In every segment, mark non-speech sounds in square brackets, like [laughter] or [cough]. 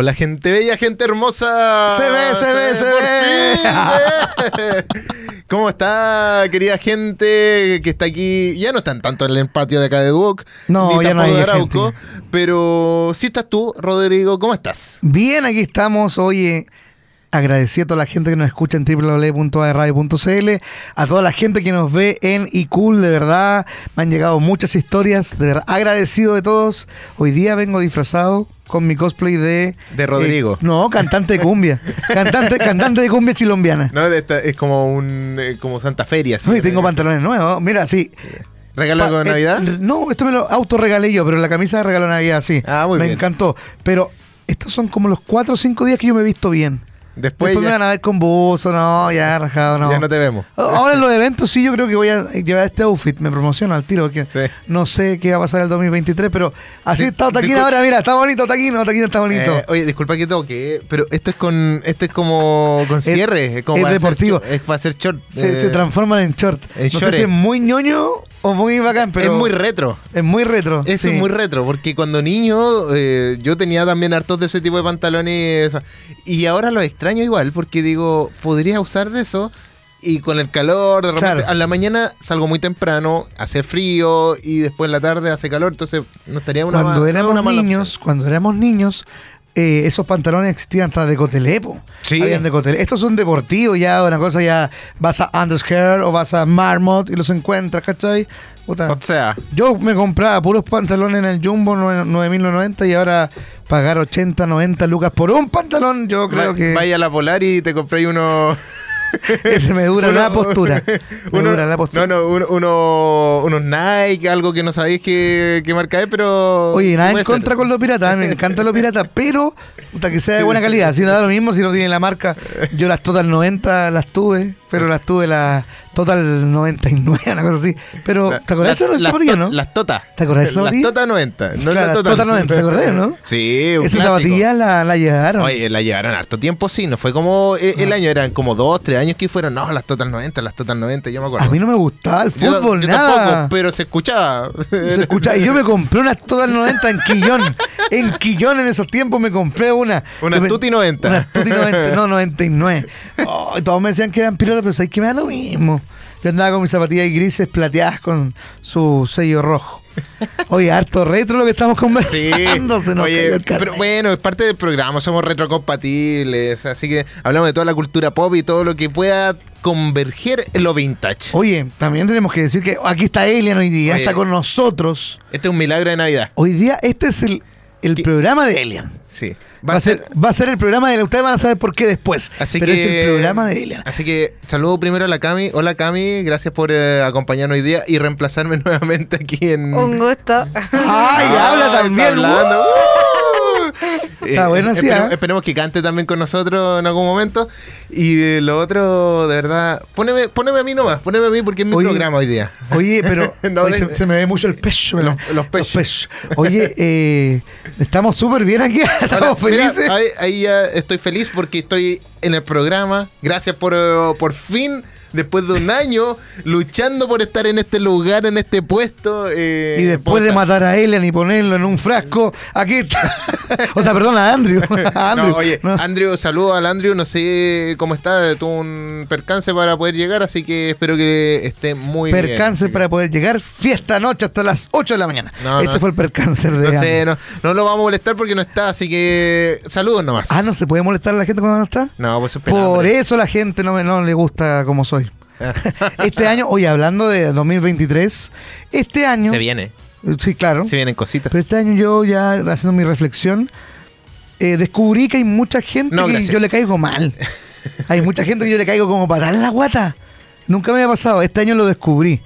Hola, gente bella, gente hermosa. Se ve, se ve, se Por ve. fin, eh. [laughs] ¿Cómo está, querida gente que está aquí? Ya no están tanto en el patio de acá de Duoc. No, ni ya no hay de Arauco, gente. Pero sí estás tú, Rodrigo. ¿Cómo estás? Bien, aquí estamos. Oye, agradecido a toda la gente que nos escucha en www.aerradio.cl, a toda la gente que nos ve en iCool, de verdad. Me han llegado muchas historias, de verdad. Agradecido de todos. Hoy día vengo disfrazado con mi cosplay de... De Rodrigo. eh, no, cantante de cumbia. [laughs] cantante, cantante de cumbia chilombiana. No, de esta- es como un eh, como Santa Feria. No, y tengo pantalones nuevos. Mira, sí. ¿Regalo de eh, Navidad? no, esto me lo autorregalé yo, pero la camisa de regalo de Navidad, sí. Ah, muy me bien. encantó. Pero estos son como los cuatro o cinco días que yo me he visto bien. Después, Después me ya, van a ver con buzo, no, ya rajado, no. ya no te vemos. Ahora en los eventos sí yo creo que voy a llevar este outfit, me promociono al tiro, porque Sí. no sé qué va a pasar el 2023, pero así está discul- ahora, mira, está bonito Taquín, Taquín está bonito. Eh, oye, disculpa que toque, pero esto es con esto es como con cierre, es, como es para hacer deportivo. es para hacer short. se, eh, se transforman en short. en no sé si es muy ñoño o muy bacán, pero es muy retro. es muy retro. Eso sí. es muy retro, porque cuando niño eh, yo tenía también hartos de ese tipo de pantalones y ahora los extraño igual, porque digo, podría usar de eso y con el calor, de repente, Claro. a la mañana salgo muy temprano, hace frío y después en la tarde hace calor, entonces no estaría una cuando ma- éramos una mala niños, opción. cuando éramos niños, eh, esos pantalones existían hasta de cotelepo. Sí. Habían de cotelé. Estos son deportivos ya, una cosa ya, vas a Underscare o vas a Marmot y los encuentras, ¿cachai? Puta. O sea, Yo me compraba puros pantalones en el Jumbo 9- 9.990 y ahora pagar 80, 90 lucas por un pantalón, yo creo va- que vaya a la Polar y te compré uno [laughs] ese me dura la postura. [laughs] Me uno- dura la postura. No, no, uno, uno- unos Nike, algo que no sabéis qué, qué marca es, pero. Oye, nada en puede ser. contra con los piratas, me encantan los piratas, [laughs] pero puta, que sea de buena calidad. Si no da lo mismo, si no tiene la marca. Yo las Total 90 las tuve, pero las tuve las Total 99, una cosa así. Pero, La- ¿te acordás de las- esa las zapatilla, no? Las Tota. ¿Te acordás de esa Las zapatilla? Tota 90. No Claro, las las Tota Tota 90, ¿te acordás, no? Sí, un Esa zapatilla la, la llevaron. Oye, la llevaron harto tiempo, sí. No fue como eh, el año, eran como dos, tres años que fueron. No, las Total 90, las Total 90, yo me acuerdo. a mí no me gustaba el fútbol, yo nada. tampoco, pero se escuchaba. Se escucha- y yo me compré unas Total 90 en Quillón. En Quillón en esos tiempos me compré una. Una Tutti 90. Una Tutti 90, no, 99. Oh, y [laughs] todos me decían que eran pero sabes que me da lo mismo. Yo andaba con mis zapatillas grises plateadas con su sello rojo. Oye, harto retro lo que estamos Sí, conversando. se nos oye, pero bueno, es parte del programa, somos retrocompatibles, así que hablamos de toda la cultura pop y todo lo que pueda converger en lo vintage. Oye, también tenemos que decir que aquí está Elian hoy día, Oye. está con nosotros. Este es un milagro de Navidad. Hoy día este es el, el programa de Elian. Sí. Va, a ser, va a ser el programa de Ustedes van a saber por qué después. Así pero que, es el programa de Elian. Así que saludo primero a la Cami. Hola Cami, gracias por eh, acompañarnos hoy día y reemplazarme [laughs] nuevamente aquí en. Un gusto. [laughs] ¡Ay, habla está también! ¡Uh! Está bueno, sí, esperemos, ¿ah? esperemos que cante también con nosotros en algún momento. Y eh, lo otro, de verdad, poneme, poneme a mí nomás, poneme a mí porque es mi Oye, programa hoy día. Oye, pero [laughs] No, oye, de- se, se me ve mucho el pecho. Los- lo- los pechos. Oye, [laughs] eh, estamos súper bien aquí. [laughs] Estamos Ahora, mira, felices. ahí, ahí ya estoy feliz porque estoy en el programa. Gracias por, eh, por fin, después de un año, luchando por estar en este lugar, en este puesto. eh, y después de matar a Elian y ponerlo en un frasco, aquí está. o sea, perdón, a Andrew. [laughs] A Andrew. No, oye, No. Andrew, saludo al Andrew, no sé cómo está, tuvo un percance para poder llegar, así que espero que esté muy bien. Percance para poder llegar. Fiesta noche hasta las 8 de la mañana. No, Ese fue el percance de No sé, no, lo vamos a molestar porque no está, así que saludos nomás. Ah, ¿no se puede molestar a la gente cuando no está? No, pues es Por eso la gente no, me, no le gusta como soy. [laughs] Este año, oye, hablando de 2023, este año... Se viene, Sí, claro. se vienen cositas. Pero este año yo ya haciendo mi reflexión, eh, descubrí que hay mucha gente No, que gracias. yo le caigo mal. [laughs] hay mucha gente que yo le caigo como para darle la guata. Nunca me había pasado. Este año lo descubrí.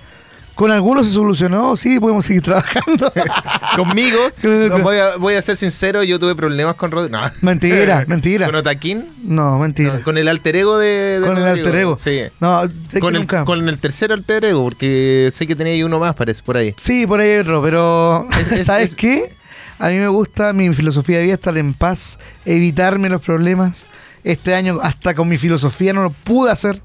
Con algunos se solucionó, sí, podemos seguir trabajando. [laughs] Conmigo, no, voy, a, voy a ser sincero, yo tuve problemas con Rodrigo. No. mentira, [laughs] mentira. ¿Con Otaquín? No, mentira. No, con el alter ego de, de con el alter ego. Sí. No, Con el, con el tercer alter ego, porque sé que tenía ahí uno más, parece, por ahí. Sí, por ahí hay otro, pero Es- es- [laughs] ¿sabes es- qué? A mí me gusta mi filosofía de vida estar en paz, evitarme los problemas. Este año hasta con mi filosofía no lo pude hacer,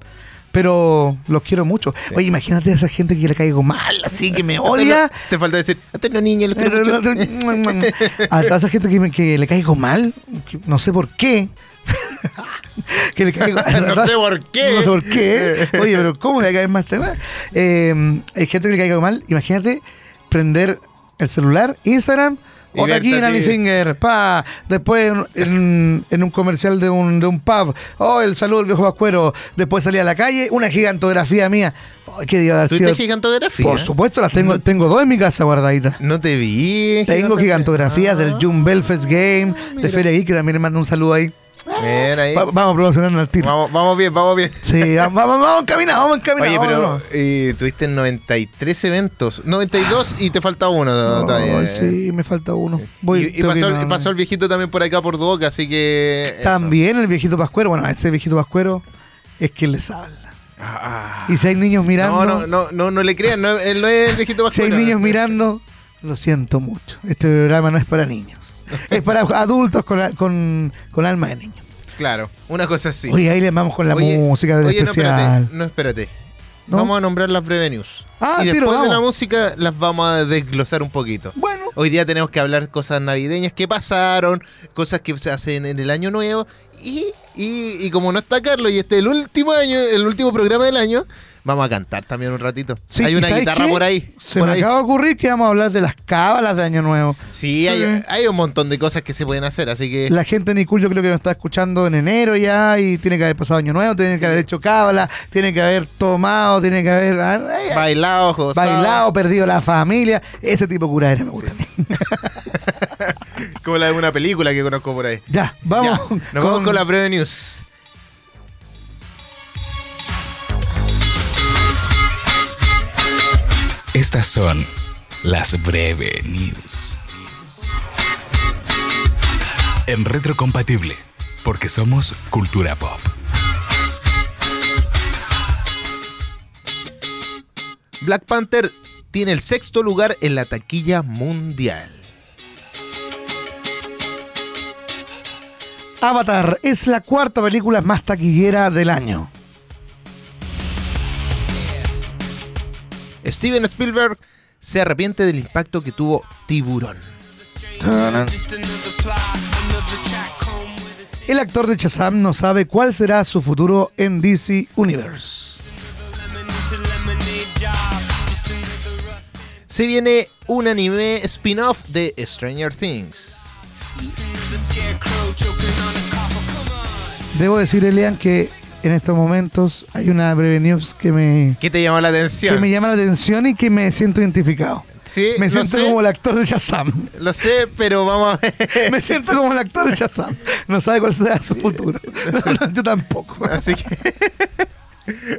Pero los quiero mucho. Oye, imagínate a esa gente que le caigo mal, así que me odia. [laughs] Te falta decir, a los niños los quiero [laughs] mucho. [laughs] a toda esa gente que, me- que le caigo mal, que no sé por qué. que le caigo No sé por qué. No sé por qué. Oye, pero ¿cómo le cae mal este tema? Eh, hay gente que le caiga mal. Imagínate prender el celular, Instagram. Y Otra aquí verte en a ti. Ali Singer, pa, después en, en- un comercial de un, de un pub, oh, el saludo del viejo Pascuero, después salí a la calle, una gigantografía mía, Ay, qué día haber ¿Tuviste sido- gigantografía? Por supuesto, las tengo, tengo dos en mi casa guardaditas. No te vi. Tengo gigantografías Ah, del June Belfast Game, de. Feria Geek, que también le mando un saludo ahí. Mira ahí. Va- vamos a promocionarnos al tiro. Vamos, vamos bien, vamos bien. Sí, vamos, vamos, vamos encaminados, vamos encaminados. Oye, pero vámonos. eh, tuviste 93 eventos. 92 y te falta uno todavía. Ay, sí, me falta uno. Voy, y, y tengo que pasó, a- el viejito también por acá por Duoca, así que. eso. También el viejito Pascuero. Bueno, ese viejito Pascuero es quien les habla. Ah, Y si hay niños mirando, no, no, no, no, no le crean, no, él no es el viejito si hay Pascuero. niños mirando, lo siento mucho. Este programa no es para niños. [laughs] Es para adultos con, con, con alma de niño. Claro, una cosa así. Oye, ahí le vamos con la Oye, música del oye, especial. No, espérate, no, espérate. ¿No? Vamos a nombrar las breve news. Ah, y tiro, después de la música las vamos a desglosar un poquito. Bueno, Hoy día tenemos que hablar cosas navideñas que pasaron, cosas que se hacen en el año nuevo. Y, y, y como no está Carlos y este es el último año, el último programa del año, vamos a cantar también un ratito. sí, hay ¿y una guitarra qué? por ahí. Se por me ahí. acaba de ocurrir que vamos a hablar de las cábalas de Año Nuevo. Sí, hay, un montón de cosas que se pueden hacer, así que... La gente en Icul yo creo que nos está escuchando en enero ya y tiene que haber pasado Año Nuevo, tiene que haber hecho cábala, tiene que haber tomado, tiene que haber ay, ay, Bailado, gozado. bailado, perdido la familia. Ese tipo de curadera me gusta a mí. [laughs] Como la de una película que conozco por ahí. Ya, vamos. Ya, Nos vamos con la breve news. Estas son las breve news. En retrocompatible, porque somos cultura pop. Black Panther tiene el sexto lugar en la taquilla mundial. Avatar es la cuarta película más taquillera del año. Steven Spielberg se arrepiente del impacto que tuvo Tiburón. El actor de Shazam no sabe cuál será su futuro en DC Universe. Se viene un anime spin-off de Stranger Things. Debo decir, Elian, que en estos momentos hay una breve news que me, ¿Qué te llamó la atención? que me llama la atención y que me siento identificado. Sí, Me siento sé, como el actor de Shazam. lo sé, pero vamos a ver. [laughs] Me siento como el actor de Shazam. No sabe cuál será su futuro. [laughs] Yo tampoco. Así que [laughs]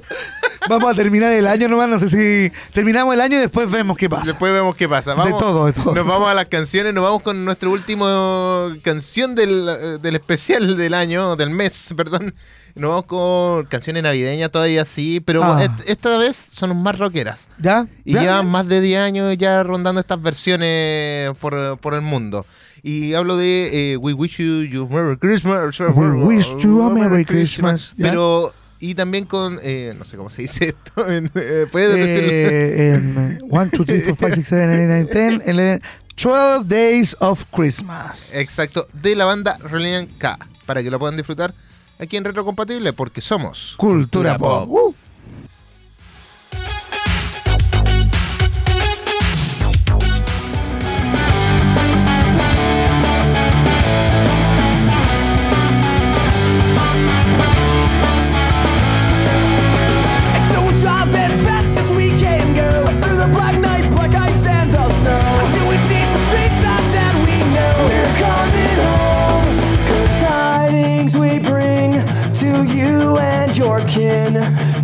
Vamos a terminar el año nomás. No sé si terminamos el año y después vemos qué pasa. después vemos qué pasa. Vamos, todo, de todo. Nos vamos a las canciones, nos vamos con nuestra última canción del, del especial del año, del mes, [laughs] perdón. Nos vamos con canciones navideñas todavía sí, pero Ah. est- esta vez son más rockeras. ¿Ya? Y ¿Ya? llevan más de 10 años ya rondando estas versiones por, por el mundo. Y hablo de eh, We Wish You, You Merry Christmas. We wish you a Merry Christmas, ¿ya? Pero, y también con, eh, no sé cómo se dice esto, [laughs] eh, puedes decirlo. Eh, en 1, 2, 3, 4, 5, 6, 7, 8, 9, 10, 11, 12 Days of Christmas. Exacto, de la banda Reliant K, para que lo puedan disfrutar aquí en Retrocompatible, porque somos Cultura Pop. Uh.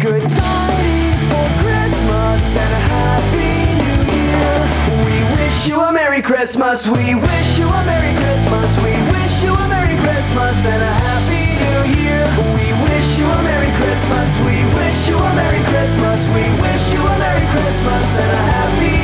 Good tidings for Christmas and a happy New Year. We wish you a Merry Christmas. We wish you a Merry Christmas. We wish you a Merry Christmas and a happy New Year. We wish you a Merry Christmas. We wish you a Merry Christmas. We wish you a Merry Christmas and a happy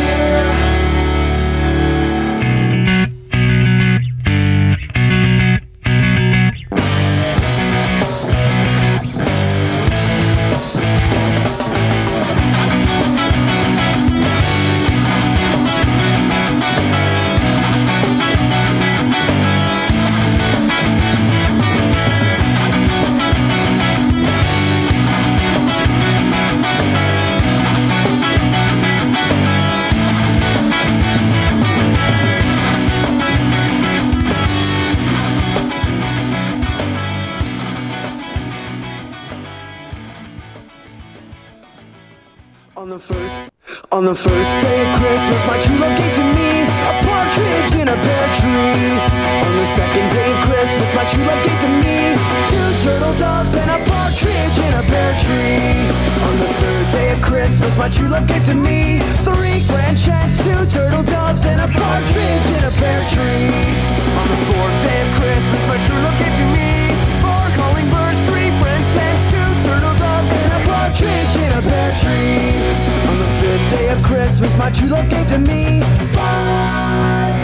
the first day of Christmas, my true love gave to me a partridge in a pear tree. On the second day of Christmas, my true love gave to me two turtle doves and a partridge in a pear tree. On the third day of Christmas, my true love gave to me three grand two turtle doves, and a partridge in a pear tree. On the fourth day of Christmas, my true love gave to me four calling birds, three friends, two partridge in a pear tree. On the fifth day of Christmas, my true love gave to me five.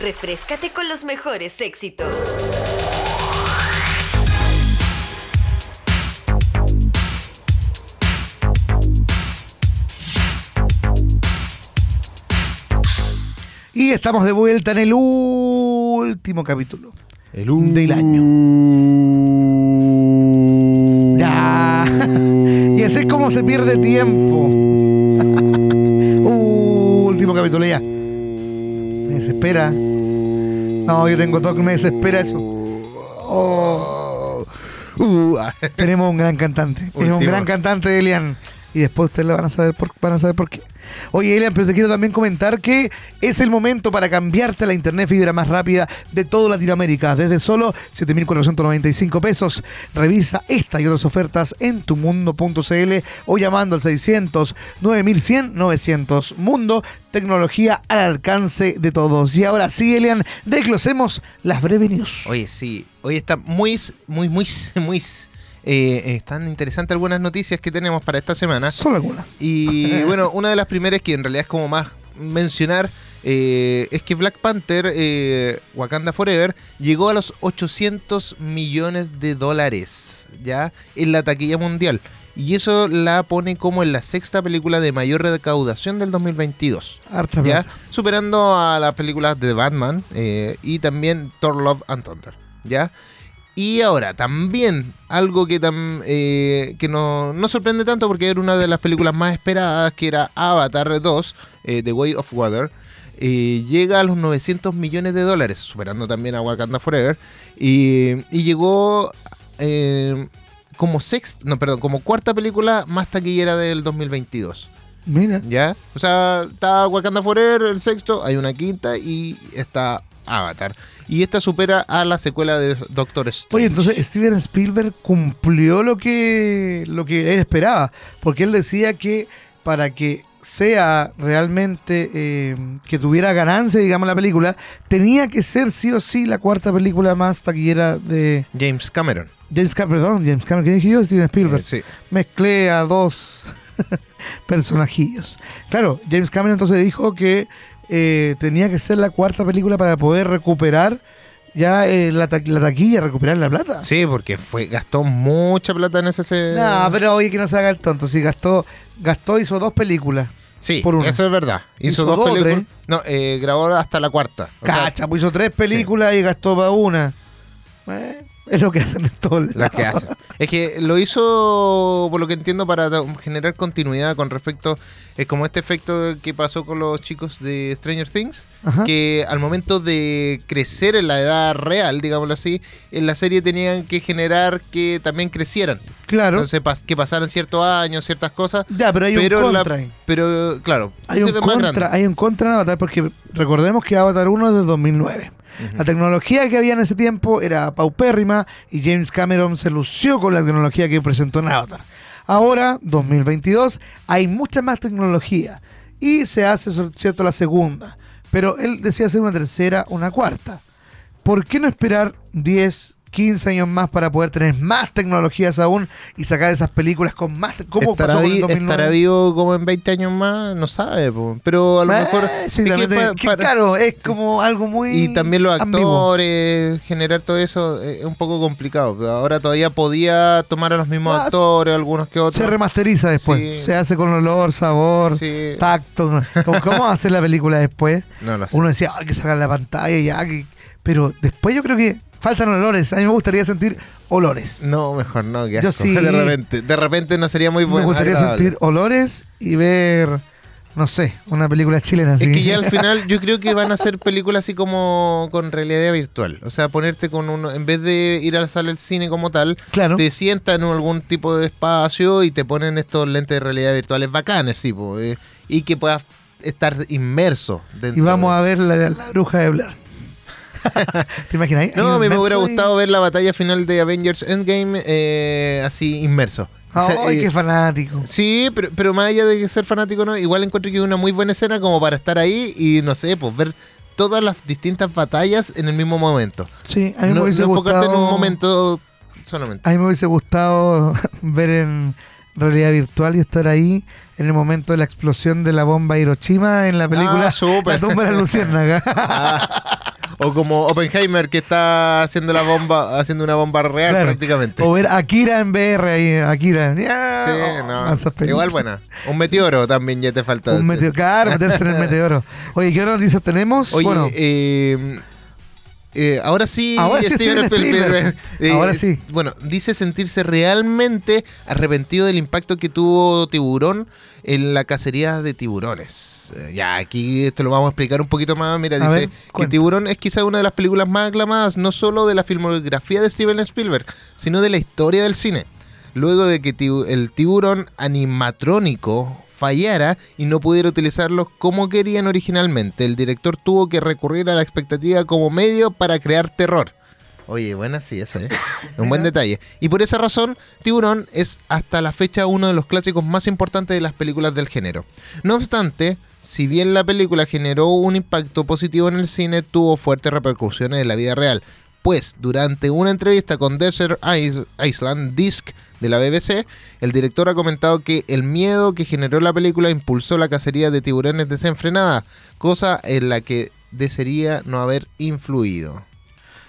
Refrescate con los mejores éxitos. Y estamos de vuelta en el último capítulo. El del año. Ya. [laughs] y así es como se pierde tiempo. [laughs] último capítulo ya desespera. No, yo tengo TOC, me desespera eso. Oh. Uh. Tenemos un gran cantante. Es un gran cantante, Elian. Y después ustedes lo van a saber por, van a saber por qué. Oye, Elian, pero te quiero también comentar que es el momento para cambiarte la internet fibra más rápida de toda Latinoamérica. Desde solo 7.495 pesos. Revisa esta y otras ofertas en tumundo.cl o llamando al 600 9100 900. Mundo, tecnología al alcance de todos. Y ahora sí, Elian, desglosemos las breves news. Oye, sí. Hoy está muy, muy, muy, muy. Eh, están interesantes algunas noticias que tenemos para esta semana. Solo algunas. Y [laughs] bueno, una de las primeras que en realidad es como más mencionar eh, es que Black Panther, eh, Wakanda Forever, llegó a los 800 millones de dólares ya en la taquilla mundial. Y eso la pone como en la sexta película de mayor recaudación del 2022. Harta ¿ya? Superando a las películas de Batman eh, y también Thor Love and Thunder. ¿ya? Y ahora, también algo que, tam- eh, que no, no sorprende tanto porque era una de las películas más esperadas, que era Avatar 2, eh, The Way of Water, eh, llega a los 900 millones de dólares, superando también a Wakanda Forever, y, y llegó como sexta, no, perdón, como cuarta película más taquillera del 2022. Mira. ¿Ya? O sea, está Wakanda Forever, el sexto, hay una quinta y está Avatar. Y esta supera a la secuela de Doctor Strange. Oye, entonces Steven Spielberg cumplió lo que, lo que él esperaba, porque él decía que para que sea realmente eh, que tuviera ganancia, digamos, la película, tenía que ser sí o sí la cuarta película más taquillera de James Cameron. James Cameron, perdón, James Cameron, ¿qué dije yo? Steven Spielberg. Eh, sí. Mezclé a dos [laughs] personajillos. Claro, James Cameron entonces dijo que eh, tenía que ser la cuarta película para poder recuperar ya eh, la, ta- la taquilla, recuperar la plata. Sí, porque fue gastó mucha plata en ese... ese- No, pero oye, que no se haga el tonto. Si gastó, gastó, hizo dos películas. sí, por una. eso es verdad. Hizo, Hizo dos dos, películas. tres. No, eh, grabó hasta la cuarta. O sea, Cacha, pues hizo tres películas y gastó para una. Eh, [laughs] es lo que hacen en todos lados. las que hace. Es que lo hizo, por lo que entiendo, para generar continuidad con respecto, es como este efecto que pasó con los chicos de Stranger Things, Ajá. que al momento de crecer en la edad real, digámoslo así, en la serie tenían que generar que también crecieran. Claro. Entonces, que pasaran ciertos años, ciertas cosas. ya, pero hay pero un contra. pero, claro, Hay un, contra, hay un contra en Avatar porque recordemos que Avatar 1 es de 2009. La tecnología que había en ese tiempo era paupérrima y James Cameron se lució con la tecnología que presentó en Avatar. Ahora, 2022, hay mucha más tecnología y se hace, cierto, la segunda. Pero él decía hacer una tercera, una cuarta. ¿Por qué no esperar 10, 15 años más para poder tener más tecnologías aún y sacar esas películas con más... ¿Cómo ¿Estará, pasó vi- 2009? estará vivo como en 20 años más? No sabe, po. pero a lo Eh, mejor... sí, es que que claro, es como algo muy. Y también los ambiguo. actores, generar todo eso eh, es un poco complicado. Ahora todavía podía tomar a los mismos Ah, actores, algunos que otros. Se remasteriza después. Sí. Se hace con olor, sabor, Sí. tacto. ¿Cómo, va a hacer la película después? No lo sé. Uno decía, hay que sacar la pantalla ya. que-". Pero después yo creo que faltan olores. A mí me gustaría sentir olores. No, mejor no, que Yo sí. [laughs] De repente, de repente no sería muy me bueno. gustaría agradable. sentir olores y ver, no sé, una película chilena así. Es que ya al [laughs] final yo creo que van a hacer películas así como con realidad virtual. O sea, ponerte con uno, en vez de ir a la sala del cine como tal, Claro. te sientan en algún tipo de espacio y te ponen estos lentes de realidad virtuales bacanes, sí, po, eh, y que puedas estar inmerso dentro Y vamos de- a ver la, la bruja de Blair. [laughs] ¿Te imaginas? No, a mí me hubiera y- gustado ver la batalla final de Avengers Endgame eh, así inmerso. O sea, Ay, eh, qué fanático. Sí, pero, pero más allá de ser fanático, no, igual encuentro que es una muy buena escena como para estar ahí y no sé, pues ver todas las distintas batallas en el mismo momento. Sí, a mí me No, hubiese no enfocarte en un gustado- momento solamente. A mí me hubiese gustado [laughs] ver en realidad virtual y estar ahí en el momento de la explosión de la bomba Hiroshima en la película Ah. La tumba de la luciérnaga. [laughs] Ah, o como Oppenheimer que está haciendo la bomba, haciendo una bomba real Claro. prácticamente. o ver Akira en VR ahí, Akira. Ya, Sí, oh, no. Igual buena. Un meteoro también ya te falta. Un meteoro, claro, meterse en el [laughs] meteoro. Oye, ¿qué otras noticias tenemos? Oye, bueno, eh, eh, ahora sí, Ahora sí, Steven Spielberg. [laughs] Ahora sí. Bueno, dice sentirse realmente arrepentido del impacto que tuvo Tiburón en la cacería de tiburones. Eh, ya, aquí esto lo vamos a explicar un poquito más. Mira, A dice ver, que. Tiburón es quizá una de las películas más aclamadas, no solo de la filmografía de Steven Spielberg, sino de la historia del cine. Luego de que tibu- el tiburón animatrónico fallara y no pudiera utilizarlos como querían originalmente, el director tuvo que recurrir a la expectativa como medio para crear terror. Oye, buena sí, esa, ¿eh? Un buen [laughs] detalle. Y por esa razón, Tiburón es hasta la fecha uno de los clásicos más importantes de las películas del género. No obstante, si bien la película generó un impacto positivo en el cine, tuvo fuertes repercusiones en la vida real. Pues durante una entrevista con Desert Is- Island Disc de la BBC, el director ha comentado que el miedo que generó la película impulsó la cacería de tiburones desenfrenada, cosa en la que desearía no haber influido.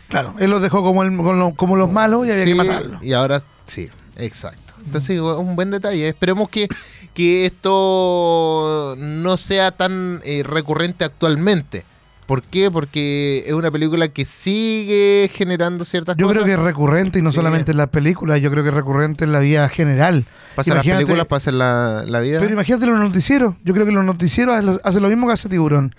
Claro, él los dejó el- como los malos y había Sí, que matarlos. Y ahora sí, exacto. Entonces, un buen detalle. Esperemos que, que esto no sea tan eh, recurrente actualmente. ¿Por qué? Porque es una película que sigue generando ciertas Yo cosas. creo que es recurrente y no Sí. solamente en las películas, yo creo que es recurrente en la vida general. Pasa en las películas, pasa en la, la vida. Pero imagínate los noticieros. Yo creo que los noticieros hacen lo- mismo que hace Tiburón.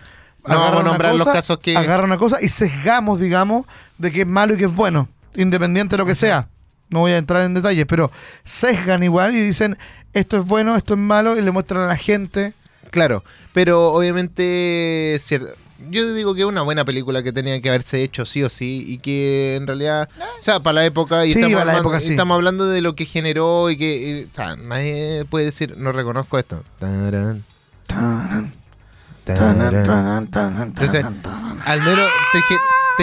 No vamos a nombrar los casos que- Agarran una cosa y sesgamos, digamos, de que es malo y que es bueno, independiente de lo que sea. No voy a entrar en detalles, pero sesgan igual y dicen esto es bueno, esto es malo y le muestran a la gente. Claro, pero obviamente cier- yo digo que es una buena película que tenía que haberse hecho sí o sí y que en realidad, o sea, para la época y Sí, estamos, hablando, época, sí. estamos hablando de lo que generó y que, y, o sea, nadie puede decir, no reconozco esto. Tarán, tarán. Entonces, al menos te,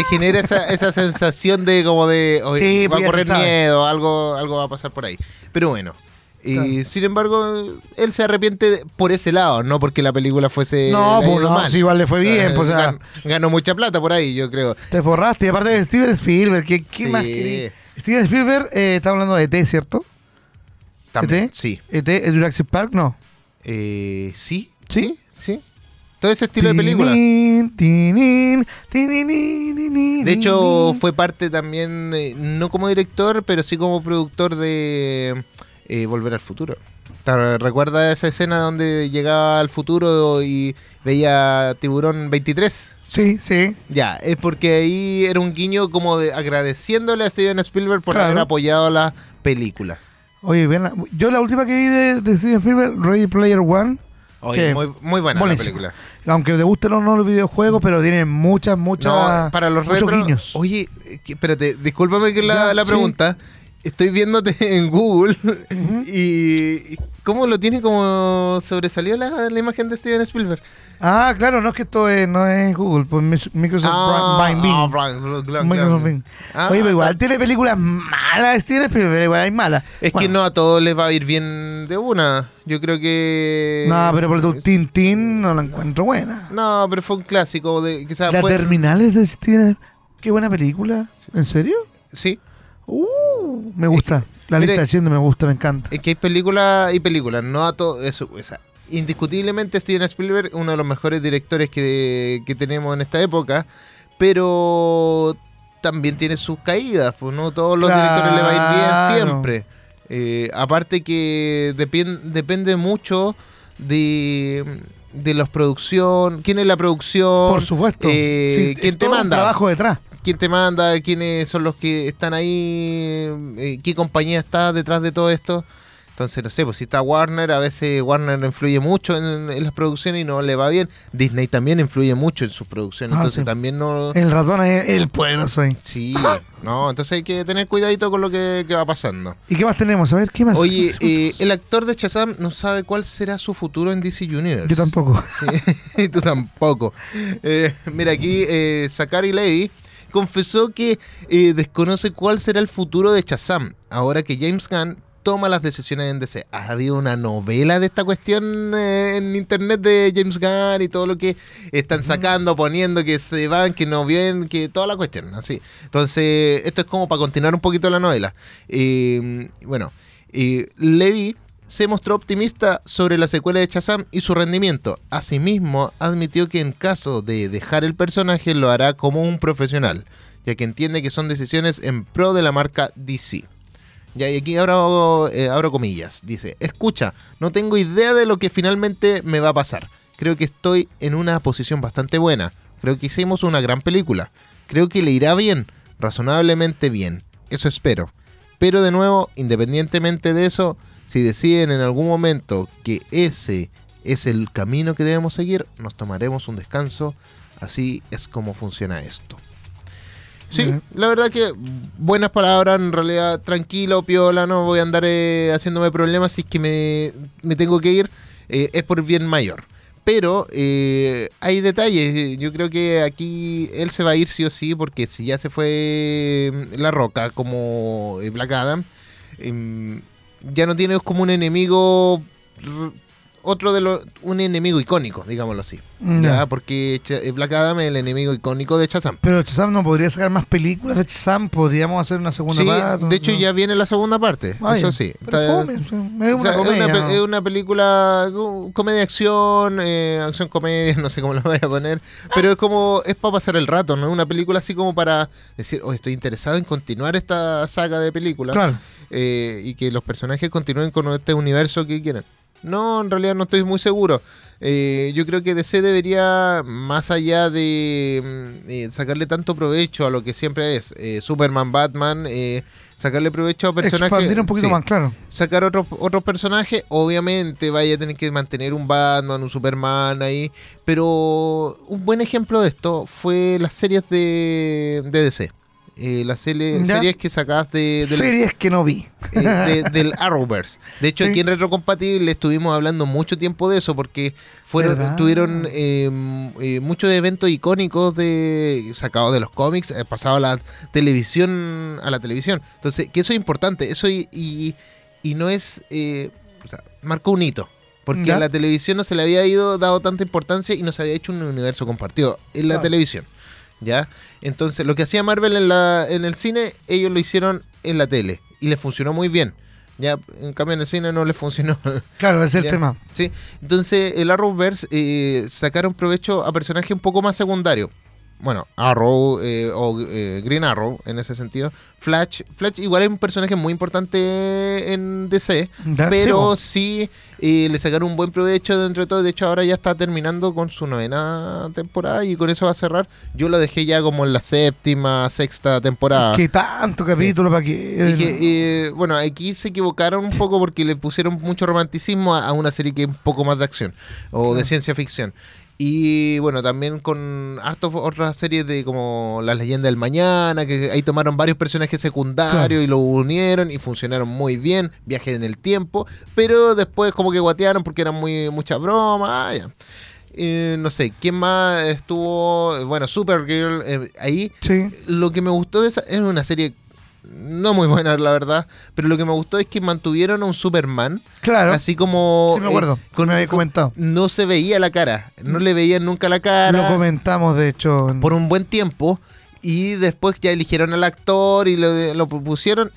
te genera esa, esa sensación de como de oye, Sí, va a correr miedo, algo, algo va a pasar por ahí. Pero bueno. Y Claro. sin embargo, él se arrepiente de- por ese lado, no porque la película fuese. No, pues no, mal. si igual le fue bien, Eh, pues, o sea- gan- ganó mucha plata por ahí, yo creo. Te forraste. Y aparte de Steven Spielberg, ¿qué, qué Sí. más querí? Steven Spielberg, eh, está hablando de ET, ¿cierto? También. ¿ET? Sí. ¿ET es Jurassic Park? No. Eh, sí. ¿Sí? Sí. Todo ese estilo de película. De hecho, fue parte también, eh, no como director, pero sí como productor de eh, Volver al Futuro. Claro, ¿Recuerda esa escena donde llegaba al futuro y veía Tiburón 23? Sí, sí. Ya, es porque ahí era un guiño como de agradeciéndole a Steven Spielberg por Claro. haber apoyado la película. Oye, bien, yo la última que vi de, de Steven Spielberg, Ready Player One, Oye, muy, muy buena Buenísimo. la película. aunque te gusten o no los videojuegos, pero tiene muchas, muchas. No, para los retro. guiños. Oye, eh, espérate, discúlpame que la, Ya, la sí. Estoy viéndote [laughs] en Google y, y ¿cómo lo tiene como sobresalió la, la imagen de Steven Spielberg? Ah, claro, no es que esto es- no es Google, pues Microsoft ah, Gl- Microsoft Bing. Ah, Oye, pero igual ah, tiene películas malas, Steven Spielberg, pero igual hay malas. Es que no a todos les va a ir bien de una. Yo creo que. No, pero por tu Tintín no la encuentro buena. No, pero fue un clásico. De, quizás La fue, Terminales de Steven Qué buena película. ¿En serio? Sí. Uh, me gusta. La lista de Schindler me gusta, me encanta. Es que hay películas y películas, no a todo eso. O sea, indiscutiblemente Steven Spielberg, uno de los mejores directores que, que tenemos en esta época, pero también tiene sus caídas, pues no todos los directores le va a ir bien siempre. Eh, aparte que depende mucho de, de la producción, quién es la producción, Por supuesto. eh, Sí, quién te un manda trabajo detrás. quién te manda, quiénes son los que están ahí, eh, qué compañía está detrás de todo esto. Entonces, no sé, pues si está Warner, a veces Warner influye mucho en, en las producciones y no le va bien. Disney también influye mucho en sus producciones, Ah, entonces sí. también no... El ratón es el poderoso ahí. Sí, no, entonces hay que tener cuidadito con lo que, que va pasando. ¿Y qué más tenemos? A ver, ¿qué más? Oye, [laughs] eh, el actor de Shazam no sabe cuál será su futuro en DC Universe. Yo tampoco. Sí, [laughs] tú tampoco. Eh, mira, aquí eh, Zachary Levy confesó que eh, desconoce cuál será el futuro de Shazam, ahora que James Gunn toma las decisiones en DC. Ha habido una novela de esta cuestión eh, en internet de James Gunn y todo lo que están sacando, poniendo que se van, que no vienen, que toda la cuestión, así. Entonces, esto es como para continuar un poquito la novela. Eh, bueno, eh, Levy se mostró optimista sobre la secuela de Shazam y su rendimiento. Asimismo, admitió que en caso de dejar el personaje lo hará como un profesional. ya que entiende que son decisiones en pro de la marca DC. Y aquí abro, eh, abro comillas. Dice, escucha, no tengo idea de lo que finalmente me va a pasar. Creo que estoy en una posición bastante buena. Creo que hicimos una gran película. Creo que le irá bien, razonablemente bien. Eso espero. Pero de nuevo, independientemente de eso, si deciden en algún momento que ese es el camino que debemos seguir, nos tomaremos un descanso. Así es como funciona esto. Sí, la verdad que buenas palabras, en realidad tranquilo, piola, no voy a andar eh, haciéndome problemas si es que me, me tengo que ir, eh, es por bien mayor. Pero eh, hay detalles, yo creo que aquí él se va a ir sí o sí, porque si ya se fue mm, La Roca como eh, Black Adam, em, ya no tiene como un enemigo, otro de los, un enemigo icónico, digámoslo así. Ya. Ya, porque eh, Black Adam es el enemigo icónico de Shazam. Pero Shazam no podría sacar más películas de Shazam, podríamos hacer una segunda Sí, parte. de hecho ¿no? ya viene la segunda parte, eso sí. Está- fome, es o una es, comedia, una, pe- ¿no? es una película, uh, comedia acción, eh, acción comedia, [laughs] no sé cómo lo voy a poner, pero es como, es para pasar el rato, no es una película así como para decir, oh, estoy interesado en continuar esta saga de películas Claro. eh, y que los personajes continúen con este universo que quieren. No, en realidad no estoy muy seguro. Eh, yo creo que DC debería, más allá de mm, eh, sacarle tanto provecho a lo que siempre es eh, Superman, Batman, sacarle provecho a personajes. Expandir un poquito sí, más, claro. Sacar otros otros personajes, obviamente vaya a tener que mantener un Batman, un Superman ahí. Pero un buen ejemplo de esto fue las series de, de DC. Eh, las series que sacás de, Series que no vi. eh, de- [laughs] del Arrowverse. De hecho, Sí. aquí en Retrocompatible estuvimos hablando mucho tiempo de eso porque fueron ¿Verdad? tuvieron eh, m- eh, muchos eventos icónicos de sacados de los cómics, eh, pasado a la televisión a la televisión. Entonces, que eso es importante, eso y, y, y no es eh, o sea, marcó un hito. Porque Ya. a la televisión no se le había ido dado tanta importancia y no se había hecho un universo compartido en la Claro. televisión. ¿Ya? Entonces, lo que hacía Marvel en, la, en el cine, ellos lo hicieron en la tele. Y les funcionó muy bien. Ya, en cambio en el cine no les funcionó. [laughs] Claro, es el Ya. tema. sí. Entonces, el Arrowverse eh, sacaron provecho a personajes un poco más secundarios. Bueno, Arrow eh, o eh, Green Arrow en ese sentido. Flash, Flash igual es un personaje muy importante en DC, pero sí, sí eh, le sacaron un buen provecho dentro de todo. De hecho, ahora ya está terminando con su novena temporada y con eso va a cerrar. Yo lo dejé ya como en la séptima, sexta temporada. Que tanto capítulo para que. Y que, eh, bueno, aquí se equivocaron un poco porque le pusieron mucho romanticismo a, a una serie que es un poco más de acción o de ciencia ficción. Y bueno, también con hartos otras series de como Las leyendas del mañana, que ahí tomaron varios personajes secundarios Claro. y lo unieron y funcionaron muy bien, viaje en el tiempo, pero después como que guatearon porque eran muy mucha broma, ah, ya. Eh, no sé, ¿quién más estuvo? Bueno, Supergirl, eh, ahí Sí. lo que me gustó de esa es una serie no muy [laughs] buena, la verdad, pero lo que me gustó es que mantuvieron a un Superman, Claro. así como Sí, me acuerdo, eh, me había comentado. no se veía la cara, no le veían nunca la Lo cara comentamos, de hecho. en- por un buen tiempo y después ya eligieron al actor y lo, lo pusieron.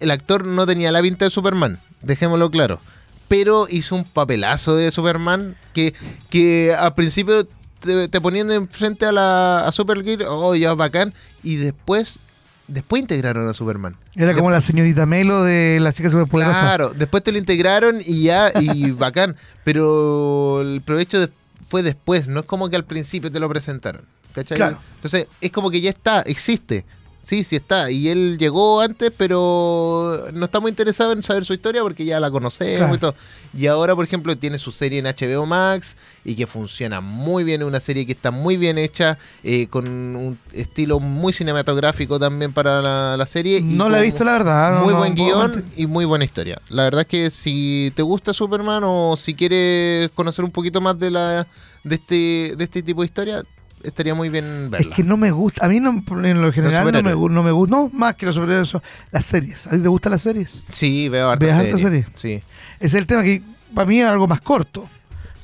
El actor no tenía la pinta de Superman, dejémoslo claro. Pero hizo un papelazo de Superman que, que al principio te, te ponían enfrente a la a Supergirl, oh, ya bacán, y después después integraron a Superman. Era como la señorita Melo de la chica superpoderosa. Claro, después te lo integraron y ya, y [laughs] bacán. Pero el provecho de- fue después, no es como que al principio te lo presentaron. ¿Cachai? Claro. Entonces, es como que ya está, existe. Sí, sí está. Y él llegó antes, pero no estamos interesados en saber su historia porque ya la conocemos Claro. y todo. Y ahora, por ejemplo, tiene su serie en HBO Max y que funciona muy bien. Es una serie que está muy bien hecha, eh, con un estilo muy cinematográfico también para la, la serie. y No la he visto, la verdad. no- muy no buen puedo guion mentir. y muy buena historia. La verdad es que si te gusta Superman o si quieres conocer un poquito más de la de este de este tipo de historia, estaría muy bien Es verla. que no me gusta. A mí no, en lo general no me, no me gusta. No, más que los superhéroes. son Las series. ¿A ti te gustan las series? Sí, veo harta ¿Ves serie. harta serie? Sí. Es el tema que para mí es algo más corto.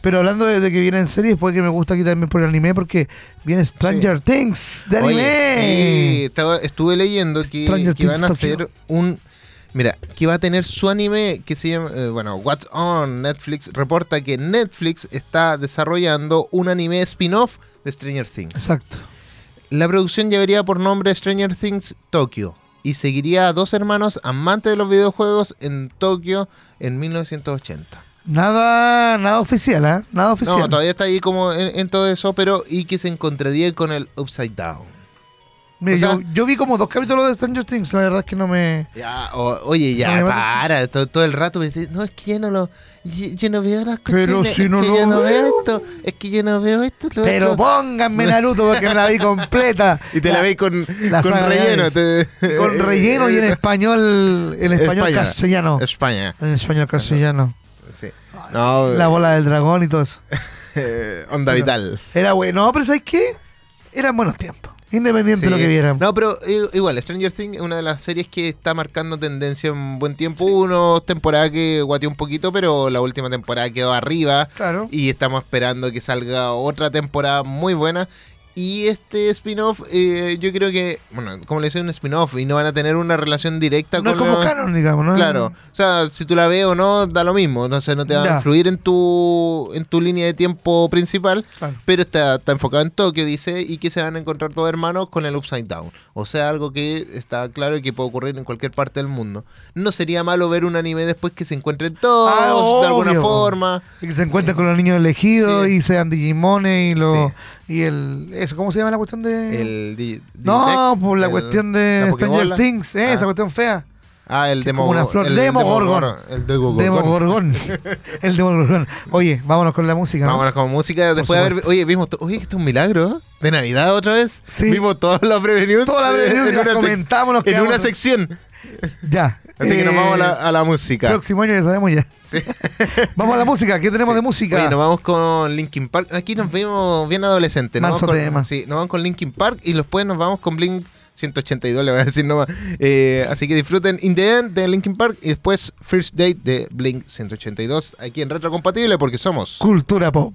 Pero hablando de, de que vienen series, puede que me gusta aquí también por el anime porque viene Stranger Things de anime. Sí, estaba- estuve leyendo que, que van a hacer un Mira, que va a tener su anime que se llama, eh, bueno, What's On Netflix reporta que Netflix está desarrollando un anime spin-off de Stranger Things. Exacto. La producción llevaría por nombre Stranger Things Tokyo y seguiría a dos hermanos amantes de los videojuegos en Tokio en 1980. Nada, nada oficial, ¿ah? Nada oficial. No, todavía está ahí como en, en todo eso, pero y que se encontraría con el Upside Down. Mira, o sea- yo, yo vi como dos capítulos de Stranger Things, la verdad es que no me... Ya, o- oye, ya, No para, todo, todo el rato me dices, no, es que yo no lo, yo, yo no veo las Pero cuestiones, si es no que lo yo no veo esto, es que yo no veo esto, lo Pero otro". pónganme [laughs] Naruto porque me la vi completa. [laughs] y te la, veis con, la con relleno. Te- Con relleno y en [laughs] español, en español España. castellano. España, En español castellano. sí. No, La bola del dragón y todo eso. eh, onda vital. Era bueno, no, pero ¿sabes qué? Eran buenos tiempos. Independiente de lo Sí. que vieran. No, pero igual, Stranger Things es una de las series que está marcando tendencia en buen tiempo. Hubo unos temporadas que guateó un poquito, pero la última temporada quedó arriba. Claro. Y estamos esperando que salga otra temporada muy buena. Y este spin-off, eh, yo creo que, bueno, como le decía, un spin-off y no van a tener una relación directa No es con como los- canon, digamos, ¿no? Claro, o sea, si tú la ves o no, da lo mismo, no sé, no te va Ya. a influir en tu en tu línea de tiempo principal, Claro. pero está, está enfocado en Tokio, dice, y que se van a encontrar todos hermanos con el Upside Down. O sea, algo que está claro y que puede ocurrir en cualquier parte del mundo. No sería malo ver un anime después que se encuentren todos, Ah, de alguna forma. Y que se encuentren con los niños elegidos Sí. y sean Digimones y los Sí. y el eso cómo se llama la cuestión de El di- no por la el- cuestión de Stranger. Things eh, Ah. esa cuestión fea Ah, el Demo una flor. el Demogorgon. Demogor- El Demogorgon. [laughs] El Demogorgon oye vámonos con la música ¿no? Vámonos con música. Después de haber. Oye, vimos. Oye, esto es un milagro. ¿eh? De Navidad otra vez. Sí. Vimos todas las previews. Todas las eh, previews y las sec- comentamos, nos En una sección. ya Así que nos vamos a la, a la música. próximo año ya sabemos ya Sí. [laughs] vamos a la música ¿qué tenemos de música? Oye, nos vamos con Linkin Park. Aquí nos vemos bien adolescentes. Nos vamos con, sí, nos vamos con Linkin Park y después nos vamos con Blink 182, le voy a decir nomás. Eh, así que disfruten In the End de Linkin Park y después First Date de Blink 182 aquí en Retrocompatible porque somos. cultura pop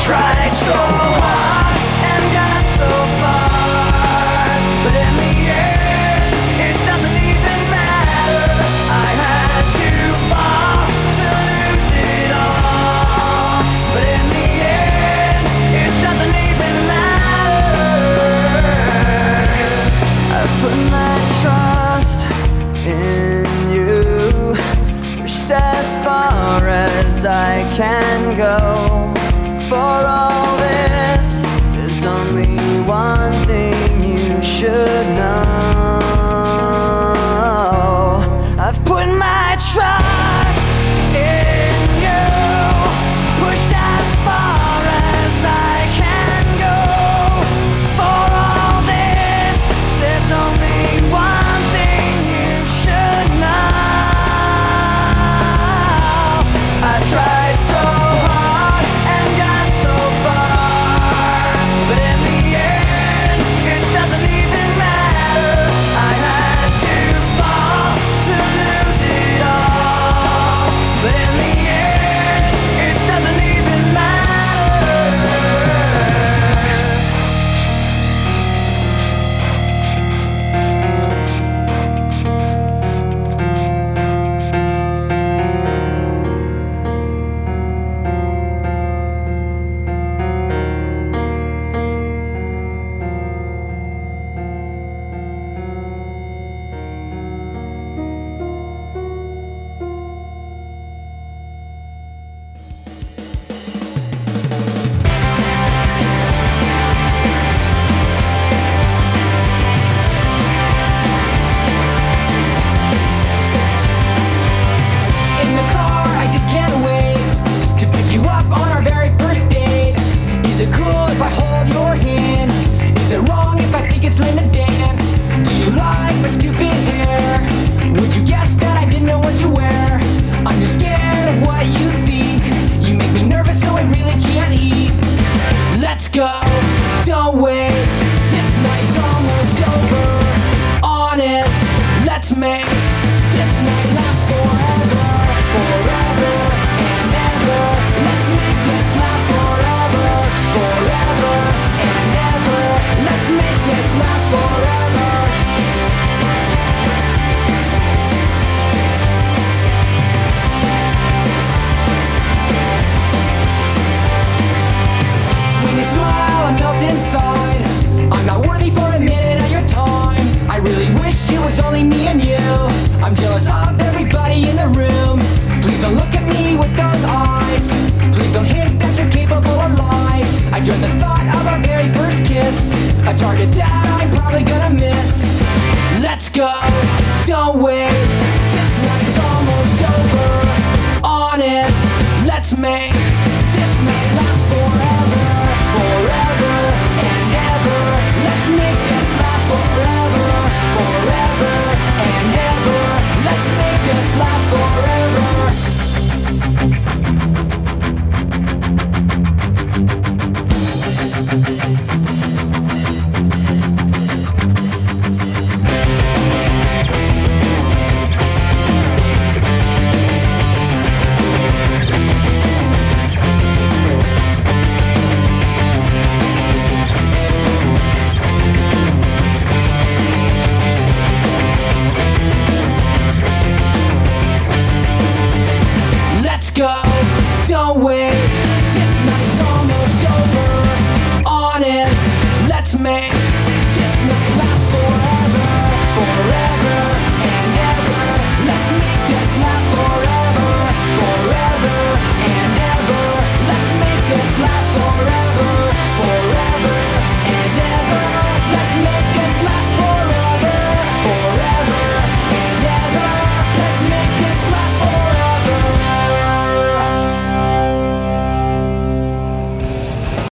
tried so hard and got so far, but in the end, it doesn't even matter. I had to fall to lose it all, but in the end, it doesn't even matter. I put my trust in you, pushed as far as I can go.